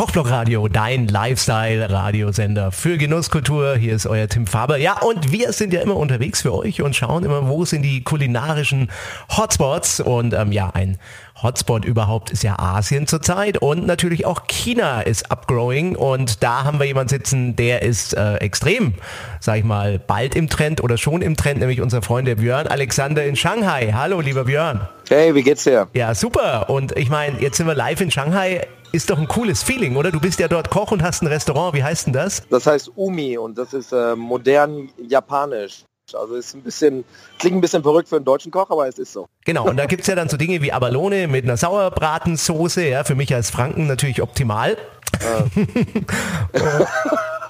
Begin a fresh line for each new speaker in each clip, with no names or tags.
Kochblock Radio, dein Lifestyle-Radiosender für Genusskultur. Hier ist euer Tim Faber. Ja, und wir sind ja immer unterwegs für euch und schauen immer, wo sind die kulinarischen Hotspots. Und ähm, ja, ein Hotspot überhaupt ist ja Asien zurzeit und natürlich auch China ist upgrowing und da haben wir jemanden sitzen, der ist äh, extrem, sag ich mal, bald im Trend oder schon im Trend, nämlich unser Freund der Björn Alexander in Shanghai. Hallo, lieber Björn.
Hey, wie geht's dir?
Ja, super. Und ich meine, jetzt sind wir live in Shanghai. Ist doch ein cooles Feeling, oder? Du bist ja dort Koch und hast ein Restaurant. Wie heißt denn das?
Das heißt Umi und das ist äh, modern japanisch. Also ist ein bisschen, klingt ein bisschen verrückt für einen deutschen Koch, aber es ist so.
Genau, und da gibt es ja dann so Dinge wie Abalone mit einer Sauerbratensoße, ja, für mich als Franken natürlich optimal.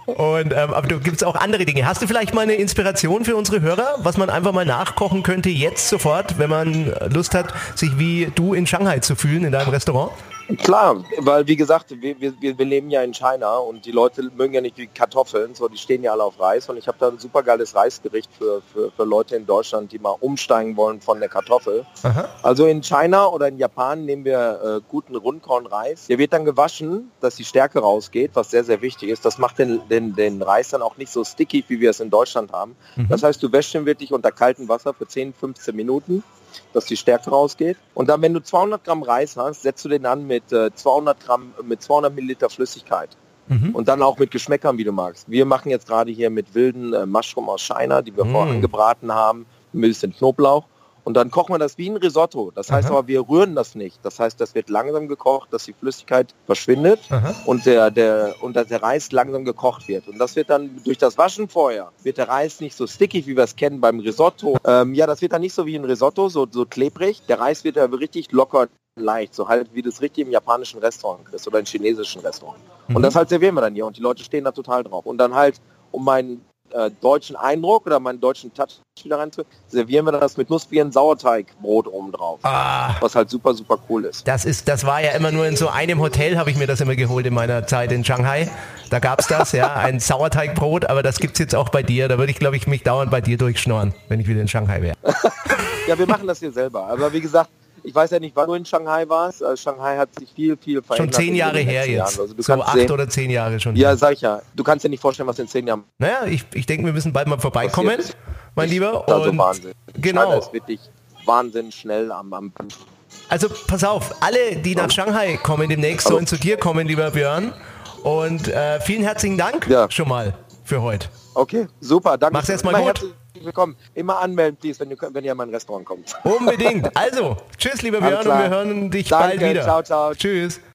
und ähm, aber du gibt es auch andere Dinge. Hast du vielleicht mal eine Inspiration für unsere Hörer, was man einfach mal nachkochen könnte, jetzt sofort, wenn man Lust hat, sich wie du in Shanghai zu fühlen in deinem Restaurant?
Klar, weil wie gesagt, wir, wir, wir leben ja in China und die Leute mögen ja nicht wie Kartoffeln, so die stehen ja alle auf Reis und ich habe da ein super geiles Reisgericht für, für, für Leute in Deutschland, die mal umsteigen wollen von der Kartoffel. Aha. Also in China oder in Japan nehmen wir äh, guten Rundkornreis. Der wird dann gewaschen, dass die Stärke rausgeht, was sehr, sehr wichtig ist. Das macht den, den, den Reis dann auch nicht so sticky, wie wir es in Deutschland haben. Mhm. Das heißt, du wäschst ihn wirklich unter kaltem Wasser für 10, 15 Minuten dass die Stärke rausgeht. Und dann, wenn du 200 Gramm Reis hast, setzt du den an mit äh, 200 Gramm, mit 200 Milliliter Flüssigkeit. Mhm. Und dann auch mit Geschmäckern, wie du magst. Wir machen jetzt gerade hier mit wilden äh, Mushroom aus China, die wir mhm. vorher angebraten haben, ein bisschen Knoblauch. Und dann kochen wir das wie ein Risotto. Das heißt Aha. aber, wir rühren das nicht. Das heißt, das wird langsam gekocht, dass die Flüssigkeit verschwindet und der, der, und dass der Reis langsam gekocht wird. Und das wird dann durch das Waschen vorher, wird der Reis nicht so sticky, wie wir es kennen beim Risotto. Ähm, ja, das wird dann nicht so wie ein Risotto, so, so klebrig. Der Reis wird dann richtig locker leicht, so halt wie das richtig im japanischen Restaurant ist oder im chinesischen Restaurant. Mhm. Und das halt servieren wir dann hier und die Leute stehen da total drauf. Und dann halt, um meinen äh, deutschen Eindruck oder meinen deutschen Touch wieder rein servieren wir das mit nussbieren Sauerteigbrot oben drauf. Ah, was halt super, super cool ist.
Das ist, das war ja immer nur in so einem Hotel, habe ich mir das immer geholt in meiner Zeit in Shanghai. Da gab es das, ja, ein Sauerteigbrot, aber das gibt es jetzt auch bei dir. Da würde ich, glaube ich, mich dauernd bei dir durchschnorren, wenn ich wieder in Shanghai wäre.
ja, wir machen das hier selber. Aber wie gesagt, ich weiß ja nicht, wann du in Shanghai warst. Also Shanghai hat sich viel, viel
verändert. Schon zehn Jahre her jetzt. Also so acht sehen, oder zehn Jahre schon.
Ja, sag ich ja. Du kannst dir nicht vorstellen, was in zehn Jahren.
Naja, ich, ich denke, wir müssen bald mal vorbeikommen, mein Lieber.
Also Wahnsinn.
Genau.
China ist wirklich Wahnsinn schnell am, am
Also pass auf, alle, die nach Shanghai kommen demnächst, sollen zu dir kommen, lieber Björn. Und äh, vielen herzlichen Dank ja. schon mal für heute.
Okay, super. Danke.
Mach's erstmal gut
willkommen. Immer anmelden, please, wenn, du, wenn ihr in mein Restaurant kommt.
Unbedingt. Also, tschüss, lieber Björn, und wir hören dich Danke, bald wieder.
Ciao, ciao.
Tschüss.